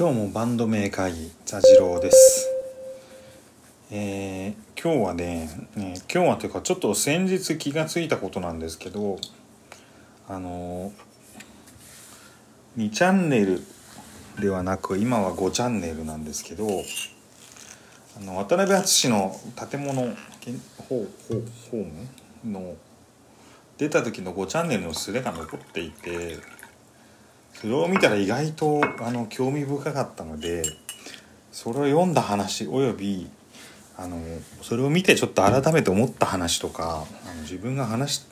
今日もバンド名会議座次郎です。えー、今日はね、ね、今日はというかちょっと先日気が付いたことなんですけどあの2チャンネルではなく今は5チャンネルなんですけどあの渡辺淳の建物ホームの出た時の5チャンネルのスレが残っていてそれを見たら意外とあの興味深かったのでそれを読んだ話およびあのそれを見てちょっと改めて思った話とかあの自分が話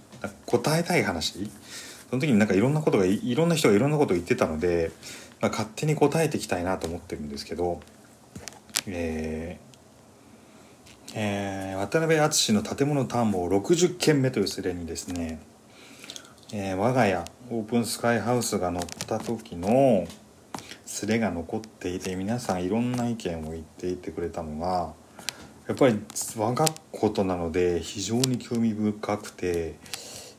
答えたい話その時になんかいろんなことがいろんな人がいろんなことを言ってたので、まあ、勝手に答えていきたいなと思ってるんですけど、えーえー、渡辺淳の建物探訪60件目というスレにですね、えー、我が家オープンスカイハウスが乗った時のスレが残っていて皆さんいろんな意見を言っていてくれたのがやっぱり我がことなので非常に興味深くて、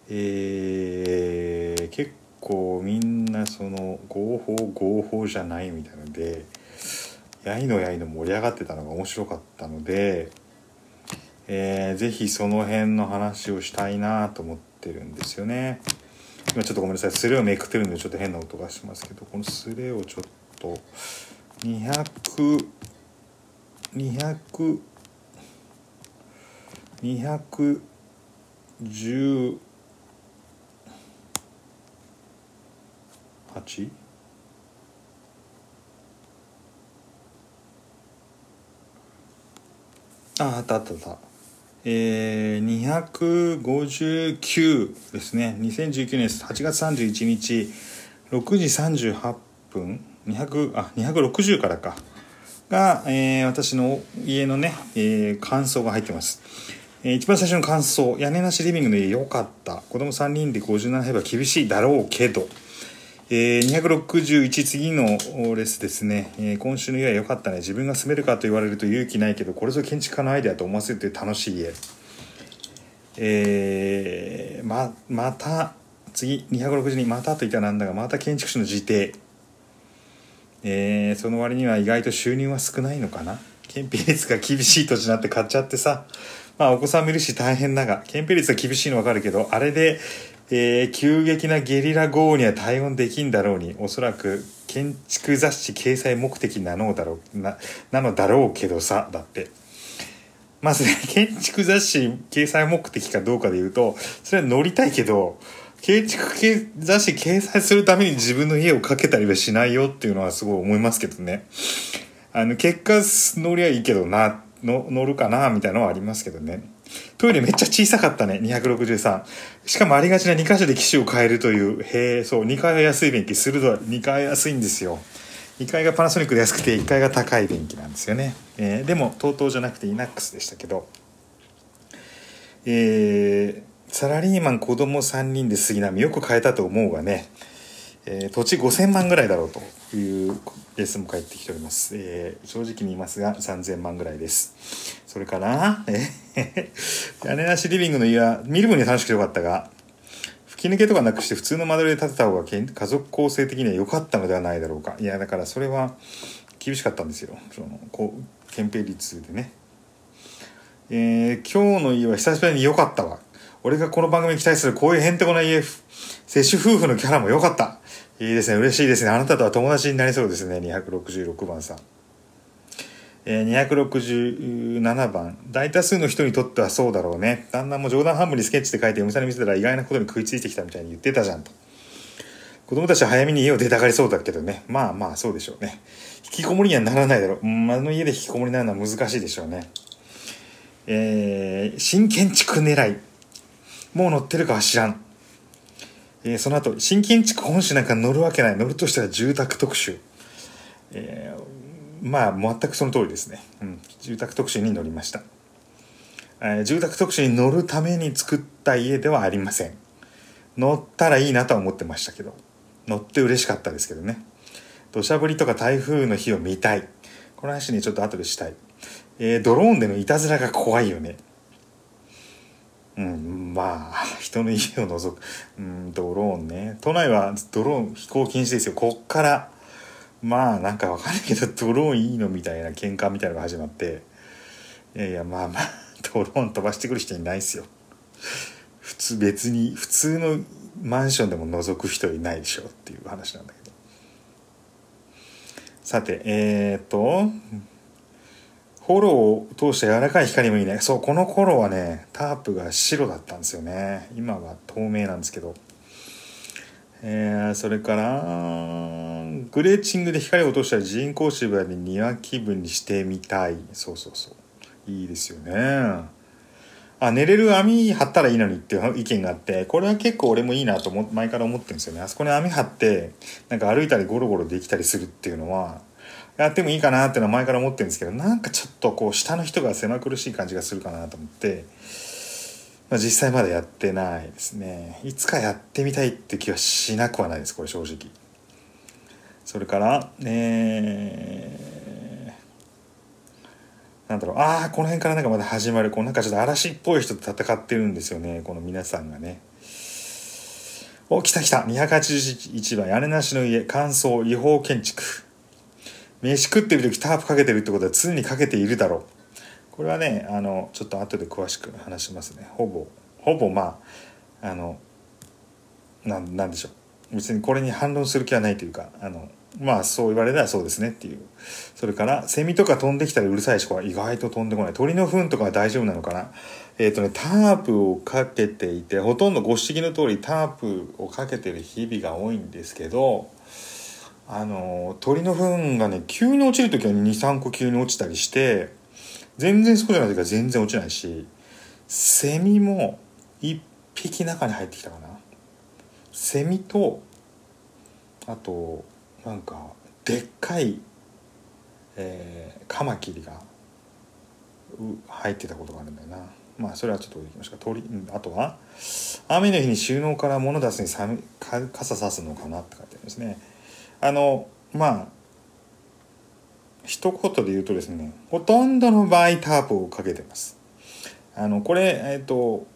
えー、結構みんなその合法合法じゃないみたいなのでやいのやいの盛り上がってたのが面白かったので、えー、ぜひその辺の話をしたいなと思ってるんですよね。今ちょっとごめんなさい。スレをめくってるんでちょっと変な音がしますけどこのスレをちょっと200 200 210八？ああったあったあった。えー、259ですね。2019年8月31日6時38分。200あ260からか。が、えー、私の家のね、えー、感想が入ってます。えー、一番最初の感想。屋根なしリビングの家良かった。子供3人で57平は厳しいだろうけど、えー、261次のレースですね、えー、今週の家は良かったね。自分が住めるかと言われると勇気ないけどこれぞ建築家のアイデアと思わせるという楽しい家。えー、ままた次262またと言ったらなんだがまた建築士の自邸。えー、その割には意外と収入は少ないのかな。建費率が厳しい土地なんて買っちゃってさ。まあお子さんもいるし大変だが、憲兵率が厳しいのわかるけど、あれで、えー、急激なゲリラ豪雨には対応できんだろうに、おそらく建築雑誌掲載目的なのだろう、な、なのだろうけどさ、だって。まずね、建築雑誌掲載目的かどうかで言うと、それは乗りたいけど、建築雑誌掲載するために自分の家をかけたりはしないよっていうのはすごい思いますけどね。あの、結果乗りゃいいけどなの乗るかなみたいなのはありますけどね。トイレめっちゃ小さかったね、263。しかもありがちな2箇所で機種を変えるという、へえ、そう、2階は安い便器、鋭い。2階安いんですよ。2階がパナソニックで安くて1階が高い便器なんですよね。えー、でも、TOTO じゃなくて INAX でしたけど。えー、サラリーマン子供3人で杉並よく変えたと思うがね、えー、土地5000万ぐらいだろうというレッスンも返ってきております。えー、正直に言いますが3000万ぐらいです。それから、え屋根なしリビングの家は見る分に楽しくてよかったが、吹き抜けとかなくして普通の間取りで建てた方が家族構成的には良かったのではないだろうか。いや、だからそれは厳しかったんですよ。その、こう、憲兵率でね。えー、今日の家は久しぶりに良かったわ。俺がこの番組に期待するこういうへんてこな家、接種夫婦のキャラも良かった。いいですね。嬉しいですね。あなたとは友達になりそうですね。266番さん。えー、267番。大多数の人にとってはそうだろうね。旦那も冗談半分にスケッチで書いて嫁さんに見せたら意外なことに食いついてきたみたいに言ってたじゃんと。子供たちは早めに家を出たがりそうだけどね。まあまあそうでしょうね。引きこもりにはならないだろう。うん、あの家で引きこもりになるのは難しいでしょうね。えー、新建築狙い。もう乗ってるかは知らん。えー、その後新建築本誌なんか乗るわけない。乗るとしたら住宅特集、えー、まあ全くその通りですね、うん、住宅特集に乗りました、えー、住宅特集に乗るために作った家ではありません。乗ったらいいなとは思ってましたけど。乗って嬉しかったですけどね。土砂降りとか台風の日を見たい。この話にちょっと後でしたい、えー、ドローンでのいたずらが怖いよね。うん、まあ人の家を覗く、うん、ドローンね。都内はドローン飛行禁止ですよ。こっから。まあなんかわかんないけどドローンいいのみたいな喧嘩みたいなのが始まって。いやいやまあまあドローン飛ばしてくる人いないですよ。普通別に普通のマンションでも覗く人いないでしょっていう話なんだけど。さてえっ、とロを通した柔らかい光もいい。ねそうこの頃はねタープが白だったんですよね。今は透明なんですけど。えー、それからグレーチングで光を落とした人工芝で庭気分にしてみたい。そうそうそう。いいですよね。あ寝れる網張ったらいいのにっていう意見があってこれは結構俺もいいなと思前から思ってるんですよね。あそこに網張ってなんか歩いたりゴロゴロできたりするっていうのはやってもいいかなってのは前から思ってるんですけどなんかちょっとこう下の人が狭苦しい感じがするかなと思ってまあ、実際まだやってないですね。いつかやってみたいって気はしなくはないですこれ正直。それからえー、なんだろう。ああこの辺からなんかまだ始まるこうなんかちょっと嵐っぽい人と戦ってるんですよねこの皆さんがね。お来た来た。281番。屋根なしの家。乾燥。違法建築。飯食ってる時タープかけてるってことは常にかけているだろう。これはねあのちょっと後で詳しく話しますね。ほぼほぼまああのなんでしょう。別にこれに反論する気はないというかあのまあそう言われたらそうですねっていう。それからセミとか飛んできたりうるさい人は意外と飛んでこない。鳥の糞とかは大丈夫なのかな。えっ、ー、とねタープをかけていてほとんどご指摘の通りタープをかけてる日々が多いんですけどあの鳥の糞がね急に落ちる時は23個急に落ちたりして全然そうじゃない時は全然落ちないしセミも1匹中に入ってきたかな。セミとあとなんかでっかい、えー、カマキリが入ってたことがあるんだよな。まあそれはちょっと置いました鳥あとは雨の日に収納から物出すに傘さすのかなって書いてあるんですね。あのまあ一言で言うとですねほとんどの場合タープをかけてます。あのこれえっ、ー、と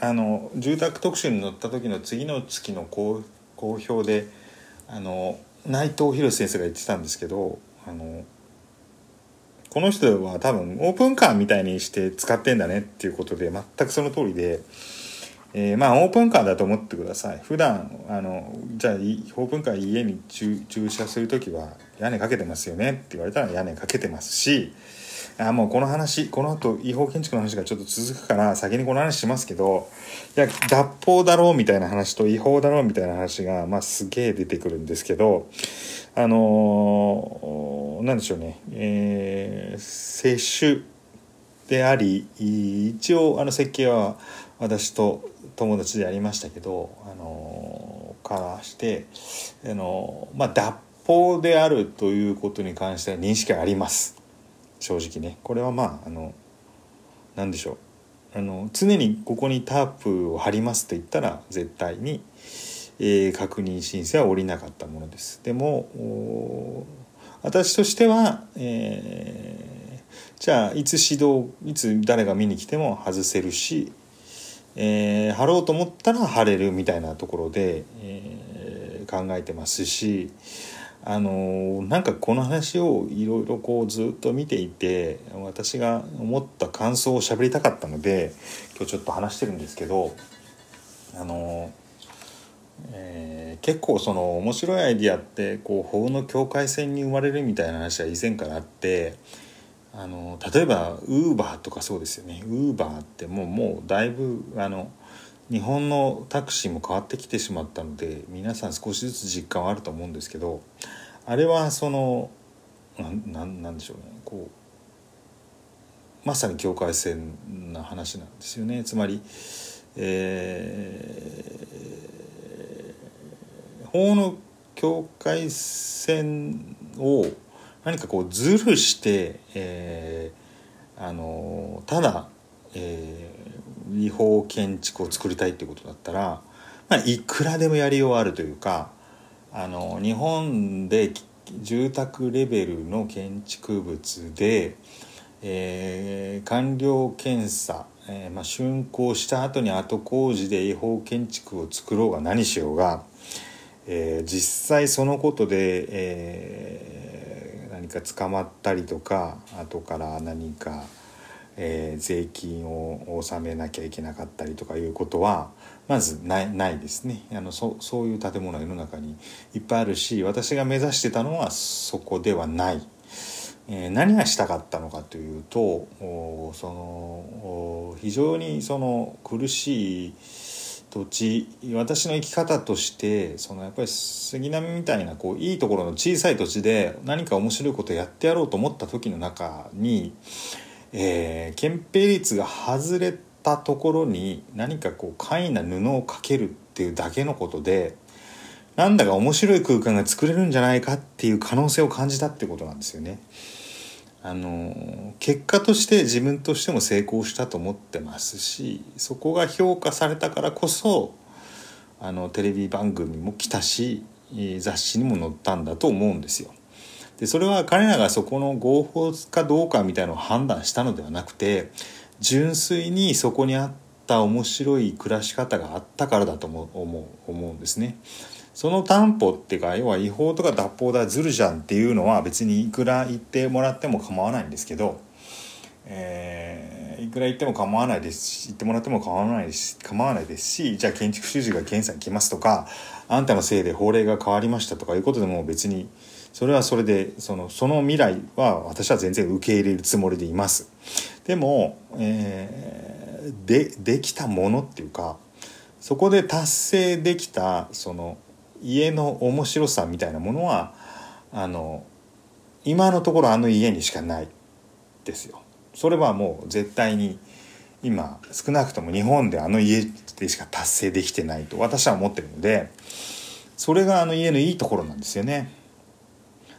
あの住宅特集に載った時の次の月の公表であの内藤博先生が言ってたんですけどあのこの人は多分オープンカーみたいにして使ってんだねっていうことで全くその通りでえー、まあオープンカーだと思ってください。普段あのじゃあオープンカー家に駐車する時は屋根かけてますよね。って言われたら屋根かけてますしあもうこの話この後違法建築の話がちょっと続くから先にこの話しますけどいや脱法だろうみたいな話と違法だろうみたいな話が、まあ、すげえ出てくるんですけどあのー、なんでしょうね、えー、接種であり一応あの設計は私と友達でやりましたけど、あのからしてあの、まあ、脱法であるということに関しては認識あります。正直ね。これはまああの何でしょう。あの常にここにタープを貼りますって言ったら絶対に、えー、確認申請は下りなかったものです。でも私としては、えー、じゃあいつ指導いつ誰が見に来ても外せるしえー、貼ろうと思ったら貼れるみたいなところで、えー、考えてますしあのー、なんかこの話をいろいろこうずっと見ていて私が思った感想を喋りたかったので今日ちょっと話してるんですけどあのー、えー、結構その面白いアイディアってこう法の境界線に生まれるみたいな話は以前からあってあの例えばウーバーとかそうですよね。ウーバーってもうもうだいぶあの日本のタクシーも変わってきてしまったので皆さん少しずつ実感はあると思うんですけどあれはそのなんなんでしょうね。こうまさに境界線な話なんですよね。つまり、えー、法の境界線を何かこうズルして、えー、あのただ、えー、違法建築を作りたいっていうことだったら、まあ、いくらでもやりようあるというかあの日本で住宅レベルの建築物で、えー、完了検査、えーまあ、竣工した後に後工事で違法建築を作ろうが何しようが、えー、実際そのことで、えー何か捕まったりとか後から何か、えー、税金を納めなきゃいけなかったりとかいうことはまずないないですねあのそそういう建物は世の中にいっぱいあるし私が目指してたのはそこではない。えー、何がしたかったのかというとその非常にその苦しい土地私の生き方としてそのやっぱり杉並みたいなこういいところの小さい土地で何か面白いことやってやろうと思った時の中に、えー、憲兵率が外れたところに何かこう簡易な布をかけるっていうだけのことでなんだか面白い空間が作れるんじゃないかっていう可能性を感じたってことなんですよね。あの結果として自分としても成功したと思ってますしそこが評価されたからこそあのテレビ番組も来たし雑誌にも載ったんだと思うんですよ。でそれは彼らがそこの合法かどうかみたいなのを判断したのではなくて純粋にそこにあった面白い暮らし方があったからだと思う思う思うんですね。その担保っていうか要は違法とか脱法だずるじゃんっていうのは別にいくら言ってもらっても構わないんですけど、えー、いくら言っても構わないですし言ってもらっても構わないです構わないですしじゃあ建築主事が検査に来ますとかあんたのせいで法令が変わりましたとかいうことでも別にそれはそれでそのその未来は私は全然受け入れるつもりでいます。でも、えー、でできたものっていうかそこで達成できたその家の面白さみたいなものはあの今のところあの家にしかないですよ。それはもう絶対に今少なくとも日本であの家でしか達成できてないと私は思ってるのでそれがあの家のいいところなんですよね。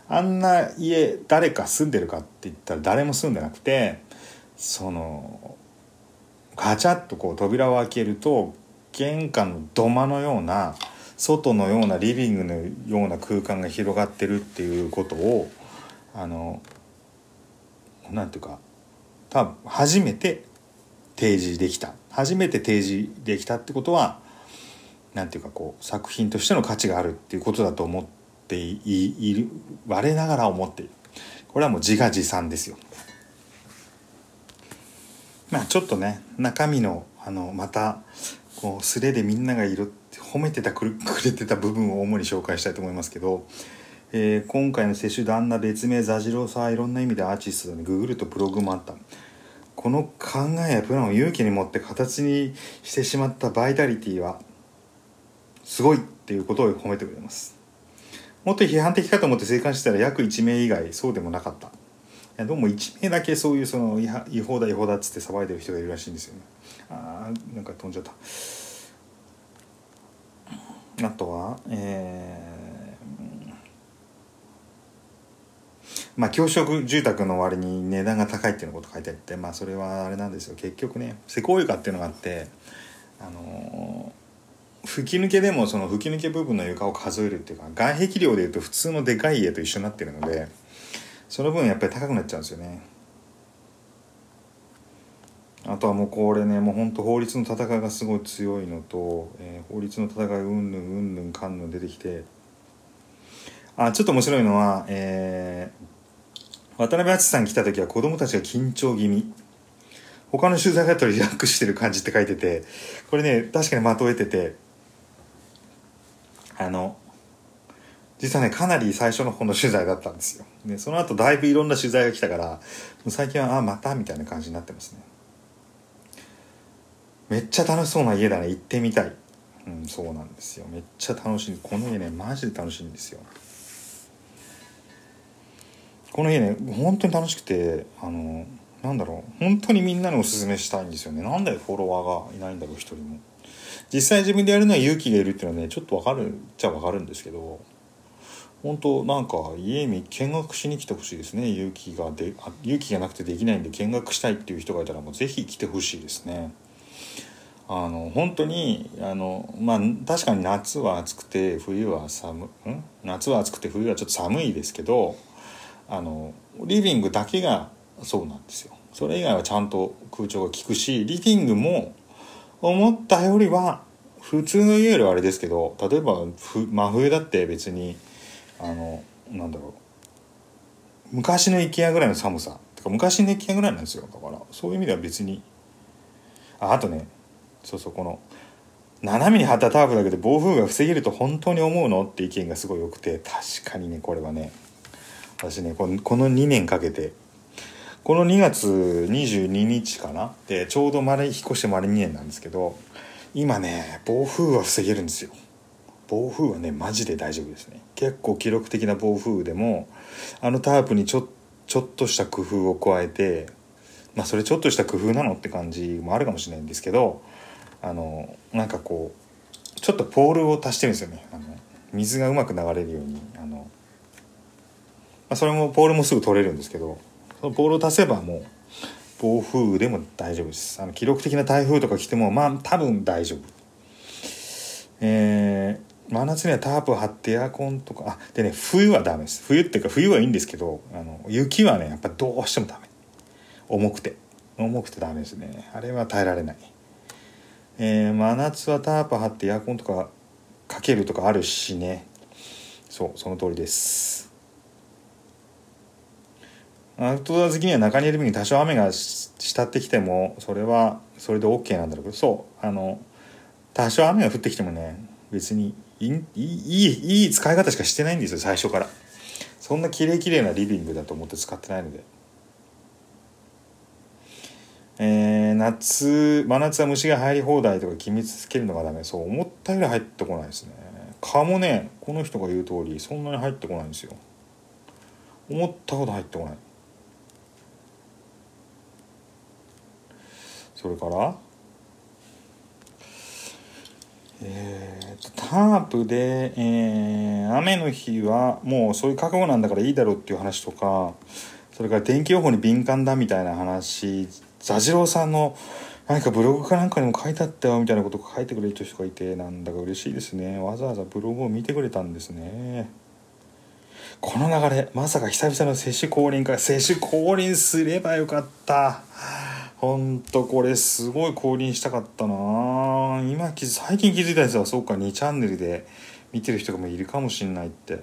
あんな家誰か住んでるかって言ったら誰も住んでなくてそのガチャッとこう扉を開けると玄関の土間のような外のようなリビングのような空間が広がってるっていうことをあのなんていうか多分初めて提示できた初めて提示できたってことはなんていうかこう作品としての価値があるっていうことだと思っている我ながら思っているこれはもう自画自賛ですよ。まあちょっとね中身のあのまたこうスレでみんながいるって褒めてた くれてた部分を主に紹介したいと思いますけど、えー、今回の接種旦那別名座次郎さんいろんな意味でアーティストだねググるとブログもあった。この考えやプランを勇気に持って形にしてしまったバイタリティはすごいっていうことを褒めてくれます。もっと批判的かと思って生還したら約1名以外そうでもなかった。いやどうも1名だけそういうその違法だ違法だっつって騒いでる人がいるらしいんですよね。あーなんか飛んじゃった。あとはえー、まあ教職住宅の割に値段が高いっていうのこと書いてあってまあそれはあれなんですよ。結局ね施工床っていうのがあってあのー、吹き抜けでもその吹き抜け部分の床を数えるっていうか外壁量でいうと普通のでかい家と一緒になってるのでその分やっぱり高くなっちゃうんですよね。あとはもうこれねもうほんと法律の戦いがすごい強いのと、えー、法律の戦いうんぬんうんぬんかんぬん出てきてあちょっと面白いのは、えー、渡辺篤さん来た時は子供たちが緊張気味。他の取材だとリラックスしてる感じって書いててこれね確かにまとえててあの実はねかなり最初の方の取材だったんですよ。でその後だいぶいろんな取材が来たから最近はあまたみたいな感じになってますね。めっちゃ楽しそうな家だね。行ってみたい。うんそうなんですよ。めっちゃ楽しい。この家ねマジで楽しいんですよ。この家ね本当に楽しくてあのなんだろう。本当にみんなにおすすめしたいんですよね。なんでフォロワーがいないんだろう一人も。実際自分でやるのは勇気がいるっていうのはねちょっとわかるっちゃわかるんですけど本当なんか家に見学しに来てほしいですね。勇気がで勇気がなくてできないんで見学したいっていう人がいたらもうぜひ来てほしいですね。あの本当にあのまあ確かに夏は暑くて冬は寒ん？夏は暑くて冬はちょっと寒いですけどあのリビングだけがそうなんですよ。それ以外はちゃんと空調が効くしリビングも思ったよりは普通の家よりはあれですけど例えば真冬だって別にあのなんだろう。昔の IKEA ぐらいの寒さ。てか昔の IKEA ぐらいなんですよ。だからそういう意味では別に。ああとねそうそうこの斜めに張ったタープだけで暴風が防げると本当に思うのって意見がすごい良くて確かにねこれはね。私ねこのこの2年かけてこの2月22日かな？でちょうど丸引っ越して丸2年なんですけど今ね暴風は防げるんですよ。暴風はねマジで大丈夫ですね。結構記録的な暴風雨でもあのタープにちょちょっとした工夫を加えてまあそれちょっとした工夫なのって感じもあるかもしれないんですけどあのなんかこうちょっとポールを足してるんですよね。あの水がうまく流れるように。あの、まあ、それもポールもすぐ取れるんですけどそのポールを足せばもう暴風雨でも大丈夫です。あの記録的な台風とか来てもまあ多分大丈夫。えー、真夏にはタープを張ってエアコンとかあでね冬はダメです。冬っていうか冬はいいんですけどあの雪はねやっぱどうしてもダメ。重くて。重くてダメですね。あれは耐えられない。えー、真夏はタープ張ってエアコンとかかけるとかあるしね。そうその通りです。アウトドア好きには中にいる分に多少雨がしたってきてもそれはそれで OK なんだろうけど。そうあの多少雨が降ってきてもね別にいいいいいい使い方しかしてないんですよ最初から。そんな綺麗綺麗なリビングだと思って使ってないので。えー、夏真夏は虫が入り放題とか決めつけるのがダメ。そう思ったより入ってこないですね。蚊もねこの人が言う通りそんなに入ってこないんですよ。思ったほど入ってこない。それからえー、タープで、えー、雨の日はもうそういう覚悟なんだからいいだろうっていう話とかそれから天気予報に敏感だみたいな話座次郎さんの何かブログかなんかにも書いてあったよみたいなこと書いてくれる人がいてなんだか嬉しいですね。わざわざブログを見てくれたんですね。この流れまさか久々の接種降臨か接種降臨すればよかった。ほんとこれすごい降臨したかったな。今最近気づいたんですよ。そうか2チャンネルで見てる人がもいるかもしんないって。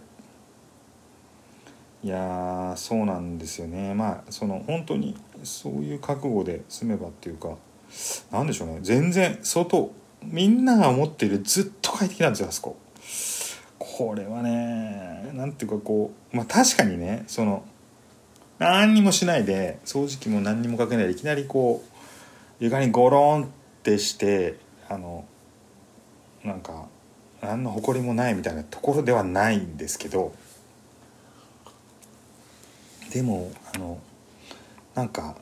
いやそうなんですよね。まあその本当にそういう覚悟で住めばっていうか何でしょうね。全然外みんなが思っているずっと快適なんですよあそこ。これはね何ていうかこうまあ確かにねその何にもしないで掃除機も何にもかけないでいきなりこう床にゴロンってしてあのなんか何の誇りもないみたいなところではないんですけどでもあのなんか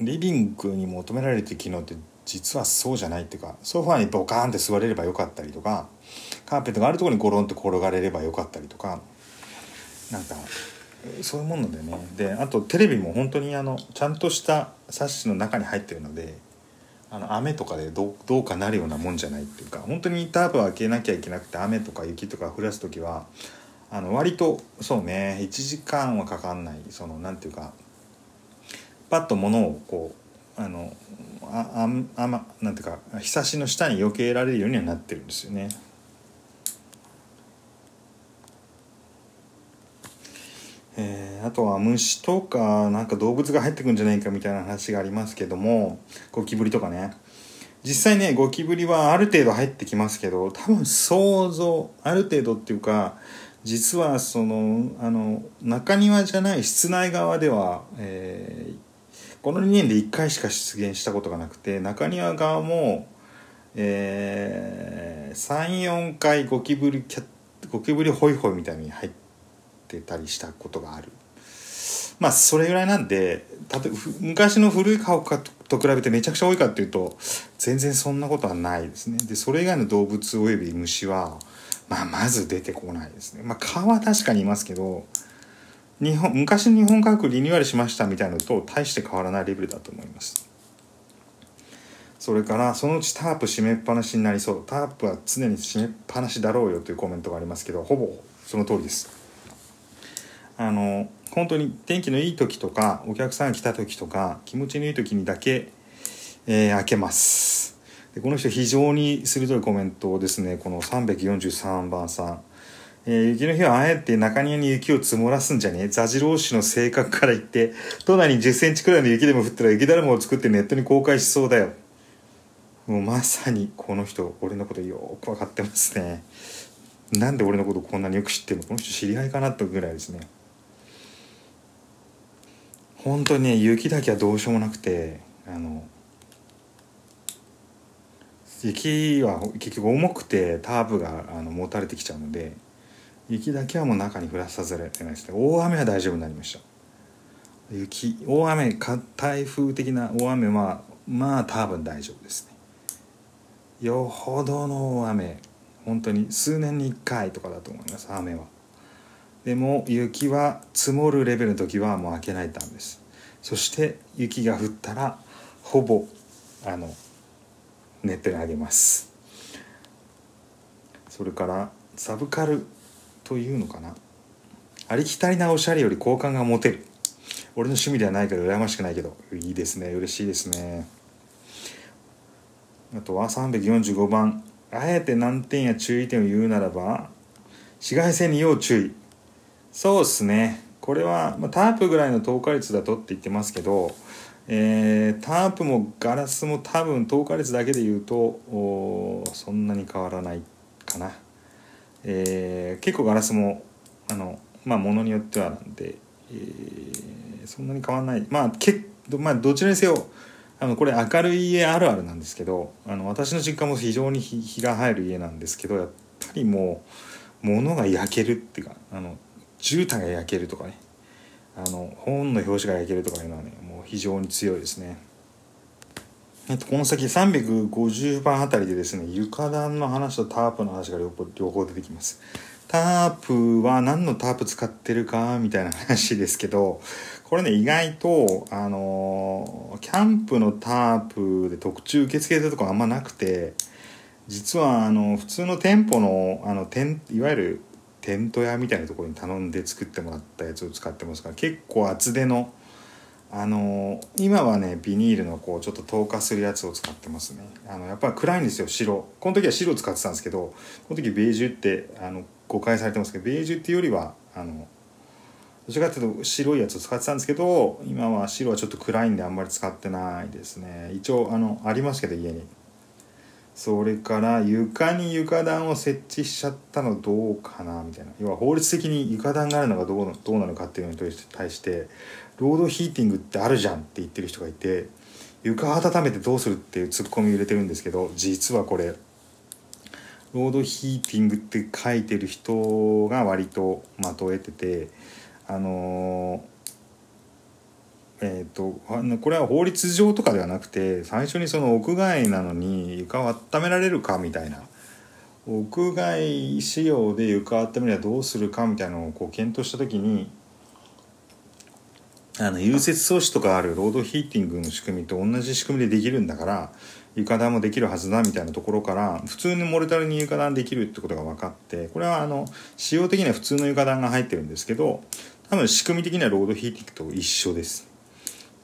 リビングに求められてる機能って実はそうじゃないっていうかソファーにボカーンって座れればよかったりとかカーペットがあるとこにゴロンと転がれればよかったりとかなんかそういうものでね。であとテレビも本当にあのちゃんとしたサッシの中に入ってるのであの雨とかでどうどうかなるようなもんじゃないっていうか本当にタープを開けなきゃいけなくて雨とか雪とか降らす時はあの割とそうね1時間はかかんないそのなんていうかパッと物をこうあのあああまなんていうかひさしの下に避けられるようにはなってるんですよね。えー、あとは虫とかなんか動物が入ってくんじゃないかみたいな話がありますけどもゴキブリとかね実際ねゴキブリはある程度入ってきますけど多分想像ある程度っていうか実はそのあの中庭じゃない室内側では、えー、この2年で1回しか出現したことがなくて中庭側も、えー、34回ゴキブリキャゴキブリホイホイみたいに入ってたりしたことがある。まあそれぐらいなんで例えば昔の古い家屋と比べてめちゃくちゃ多いかっていうと全然そんなことはないですね。でそれ以外の動物および虫はまあ、まず出てこないですね。まあ、蚊は確かにいますけど、日本、昔日本科学リニューアルしましたみたいなのと大して変わらないレベルだと思います。それから、そのうちタープ閉めっぱなしになりそう。タープは常に閉めっぱなしだろうよというコメントがありますけど、ほぼその通りです。あの、本当に天気のいい時とか、お客さんが来た時とか、気持ちのいい時にだけ、えー、開けます。でこの人非常に鋭いコメントをですね。この343番さん、えー雪の日はあえて中庭に雪を積もらすんじゃねえ。座次郎氏の性格から言って都内に1 0センチくらいの雪でも降ったら雪だるまを作ってネットに公開しそうだよ。もうまさにこの人俺のことよく分かってますね。なんで俺のことこんなによく知ってるの？この人知り合いかなってぐらいですね。本当にね雪だけはどうしようもなくてあの雪は結局重くてタープがあの持たれてきちゃうので雪だけはもう中に降らさせられてないです大雨は大丈夫になりました。雪大雨か台風的な大雨はまあ多分大丈夫ですね。よほどの大雨本当に数年に1回とかだと思います雨は。でも雪は積もるレベルの時はもう開けないたんです。そして雪が降ったらほぼあのネットにあげます。それからサブカルというのかな。ありきたりなおしゃれより好感が持てる。俺の趣味ではないから羨ましくないけど。いいですね。嬉しいですね。あとは345番あえて難点や注意点を言うならば紫外線に要注意。そうっすね。これは、まあ、タープぐらいの透過率だとって言ってますけど、えー、タープもガラスも多分透過率だけで言うとそんなに変わらないかな、えー、結構ガラスもあのまあものによってはなんで、えー、そんなに変わらない。まあけまあどちらにせよあのこれ明るい家あるあるなんですけどあの私の実家も非常に日が入る家なんですけどやっぱりもう物が焼けるっていうかあの絨毯が焼けるとかねあの本の表紙が焼けるとかいうのはね非常に強いですね。えっと、この先350番あたりでですね床暖の話とタープの話が両方出てきます。タープは何のタープ使ってるかみたいな話ですけどこれね意外とあのキャンプのタープで特注受付するとこあんまなくて実はあの普通の店舗のあのいわゆるテント屋みたいなところに頼んで作ってもらったやつを使ってますから結構厚手のあの今はねビニールのこうちょっと透過するやつを使ってますね。あのやっぱり暗いんですよ白。この時は白を使ってたんですけどこの時ベージュってあの誤解されてますけどベージュっていうよりはあのどちらかというと白いやつを使ってたんですけど今は白はちょっと暗いんであんまり使ってないですね。一応あのありますけど家に。それから床に床暖を設置しちゃったのどうかなみたいな。要は法律的に床暖があるのがどうどうなのかっていうのに対してロードヒーティングってあるじゃんって言ってる人がいて床温めてどうするっていうツッコミを入れてるんですけど実はこれロードヒーティングって書いてる人が割とまとえててあのえーと、これは法律上とかではなくて最初にその屋外なのに床を温められるかみたいな屋外仕様で床を温めるにはどうするかみたいなのをこう検討した時にあの融雪装置とかあるロードヒーティングの仕組みと同じ仕組みでできるんだから床暖もできるはずだみたいなところから普通のモルタルに床暖できるってことが分かってこれはあの仕様的には普通の床暖が入ってるんですけど多分仕組み的にはロードヒーティングと一緒です。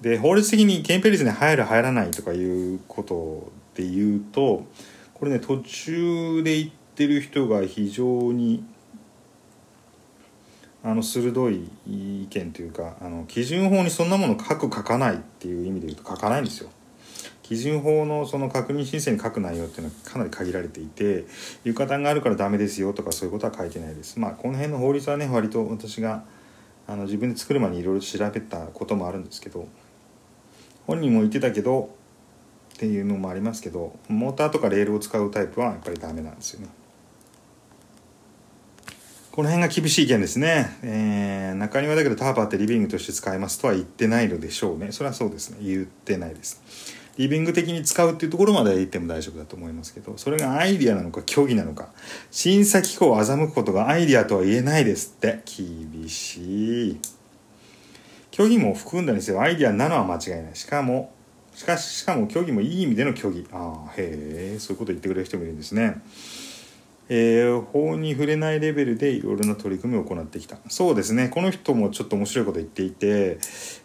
で法律的に憲兵率に入る入らないとかいうことで言うとこれね途中で言ってる人が非常にあの鋭い意見というかあの基準法にそんなもの書く書かないっていう意味で言うと書かないんですよ。基準法のその確認申請に書く内容っていうのはかなり限られていて床暖があるからダメですよとかそういうことは書いてないです。まあこの辺の法律はね割と私があの自分で作る前にいろいろ調べたこともあるんですけど本人も言ってたけどっていうのもありますけどモーターとかレールを使うタイプはやっぱりダメなんですよね。この辺が厳しい意見ですね。えー、中庭だけどターパーってリビングとして使えますとは言ってないのでしょうね。それはそうですね。言ってないです。リビング的に使うっていうところまでは言っても大丈夫だと思いますけど、それがアイディアなのか競技なのか、審査機構を欺くことがアイディアとは言えないですって。厳しい。虚偽も含んだにせよアイディアなのは間違いない。しかも、しかし、しかも虚偽もいい意味での虚偽。ああ、へえ、そういうこと言ってくれる人もいるんですね。えー、法に触れないレベルでいろいろな取り組みを行ってきたそうですねこの人もちょっと面白いこと言っていて、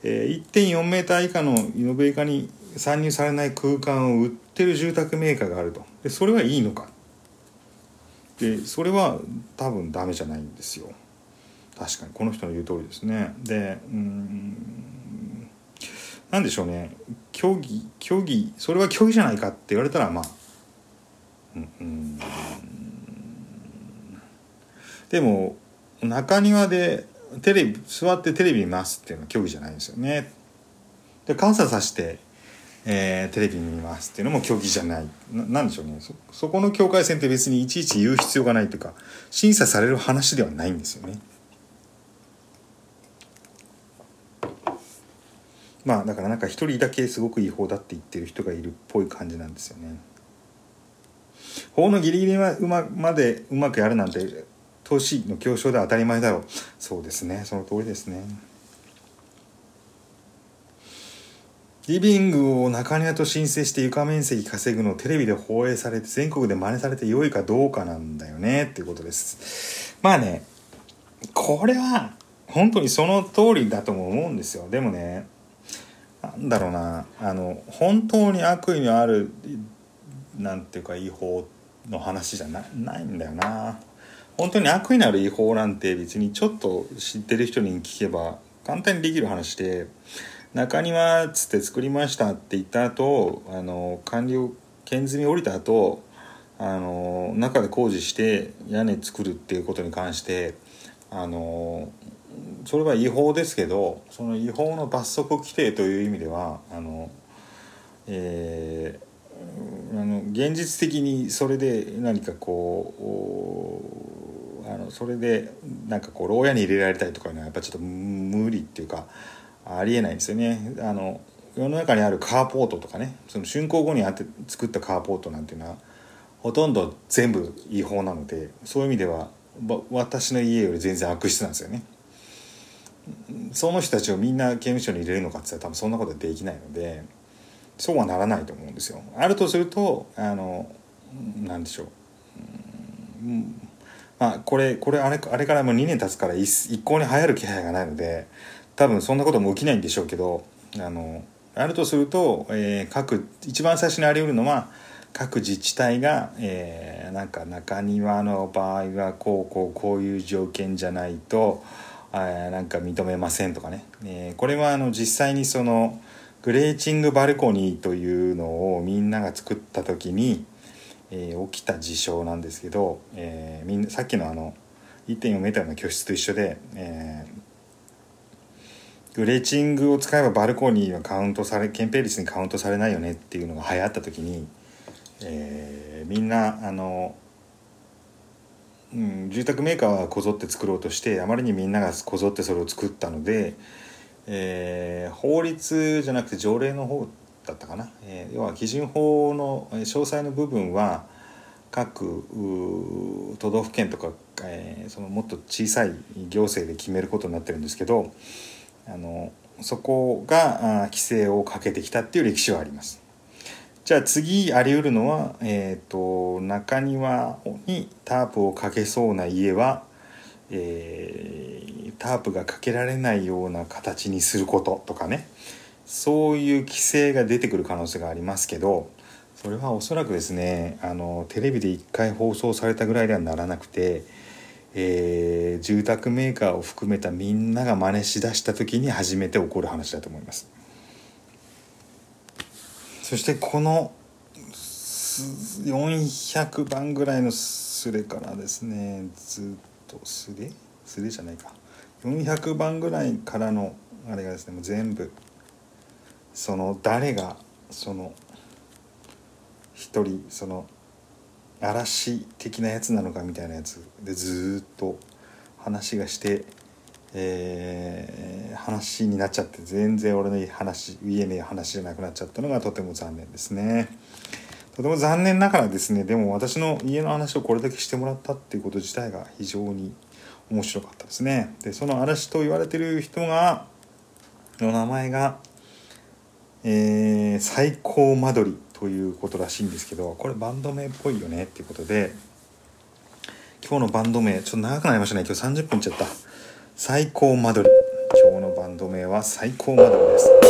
えー、1.4メーター以下のイノベーカに参入されない空間を売ってる住宅メーカーがあるとでそれはいいのかでそれは多分ダメじゃないんですよ確かにこの人の言う通りですね。でうん何でしょうね。競技競技それは競技じゃないかって言われたらまあうんでも中庭でテレビ座ってテレビ見ますっていうのは競技じゃないんですよね。で傘さしてえー、テレビ見ますっていうのも競技じゃない。ななんでしょうね。そそこの境界線って別にいちいち言う必要がないというか審査される話ではないんですよね。まあだからなんか一人だけすごく違法だって言ってる人がいるっぽい感じなんですよね法のギリギリままでうまくやるなんて都市の教書では当たり前だろうそうですねその通りですねリビングを中庭と申請して床面積稼ぐのをテレビで放映されて全国で真似されて良いかどうかなんだよねっていうことです。まあね、これは本当にその通りだとも思うんですよ。でもね、なんだろうな、あの、本当に悪意のある、なんていうか違法の話じゃなないんだよな。本当に悪意のある違法なんて別にちょっと知ってる人に聞けば簡単にできる話で、中庭っつって作りましたって言った後あの完了剣積み降りた後あの中で工事して屋根作るっていうことに関してあのそれは違法ですけどその違法の罰則規定という意味ではあの、えー、あの現実的にそれで何かこうあのそれでなんかこう牢屋に入れられたりとかいうのはやっぱちょっと無理っていうかありえないんですよね。あの世の中にあるカーポートとかねその竣工後にあって作ったカーポートなんていうのはほとんど全部違法なのでそういう意味では私の家より全然悪質なんですよね。その人たちをみんな刑務所に入れるのかって言ったら多分そんなことはできないのでそうはならないと思うんですよ。あるとするとあの何でしょう、うん、まあこれこれあれあれからもう2年経つから一向に流行る気配がないので多分そんなことも起きないんでしょうけどあのあるとすると、えー、各一番最初にあり得るのは各自治体が、えー、なんか中庭の場合はこうこうこういう条件じゃないと、え、なんか認めませんとかね、え、これはあの実際にそのグレーチングバルコニーというのをみんなが作った時に、え、起きた事象なんですけど、え、みんなさっきのあの1.4メートルの居室と一緒で、え、グレーチングを使えばバルコニーはカウントされ憲兵率にカウントされないよねっていうのが流行った時に、えー、みんなあの、うん、住宅メーカーはこぞって作ろうとしてあまりにみんながこぞってそれを作ったので、えー、法律じゃなくて条例の方だったかな、えー、要は基準法の詳細の部分は各都道府県とか、えー、そのもっと小さい行政で決めることになってるんですけどあのそこが規制をかけてきたっていう歴史はあります。じゃあ次あり得るのは、えーと、中庭にタープをかけそうな家は、えー、タープがかけられないような形にすることとかね。そういう規制が出てくる可能性がありますけどそれはおそらくですねあのテレビで1回放送されたぐらいではならなくてえー、住宅メーカーを含めたみんなが真似しだした時に初めて起こる話だと思います。そしてこの400番ぐらいのスレからですねずっとスレスレじゃないか。400番ぐらいからのあれがですねもう全部その誰がその一人その嵐的なやつなのかみたいなやつでずっと話がして、えー、話になっちゃって全然俺の話家の話じゃなくなっちゃったのがとても残念ですね。とても残念ながらですねでも私の家の話をこれだけしてもらったっていうこと自体が非常に面白かったですね。でその嵐と言われてる人がの名前が、えー、最高間取りということらしいんですけどこれバンド名っぽいよねっていうことで今日のバンド名ちょっと長くなりましたね今日30分いっちゃった最高間取り今日のバンド名は最高間取りです。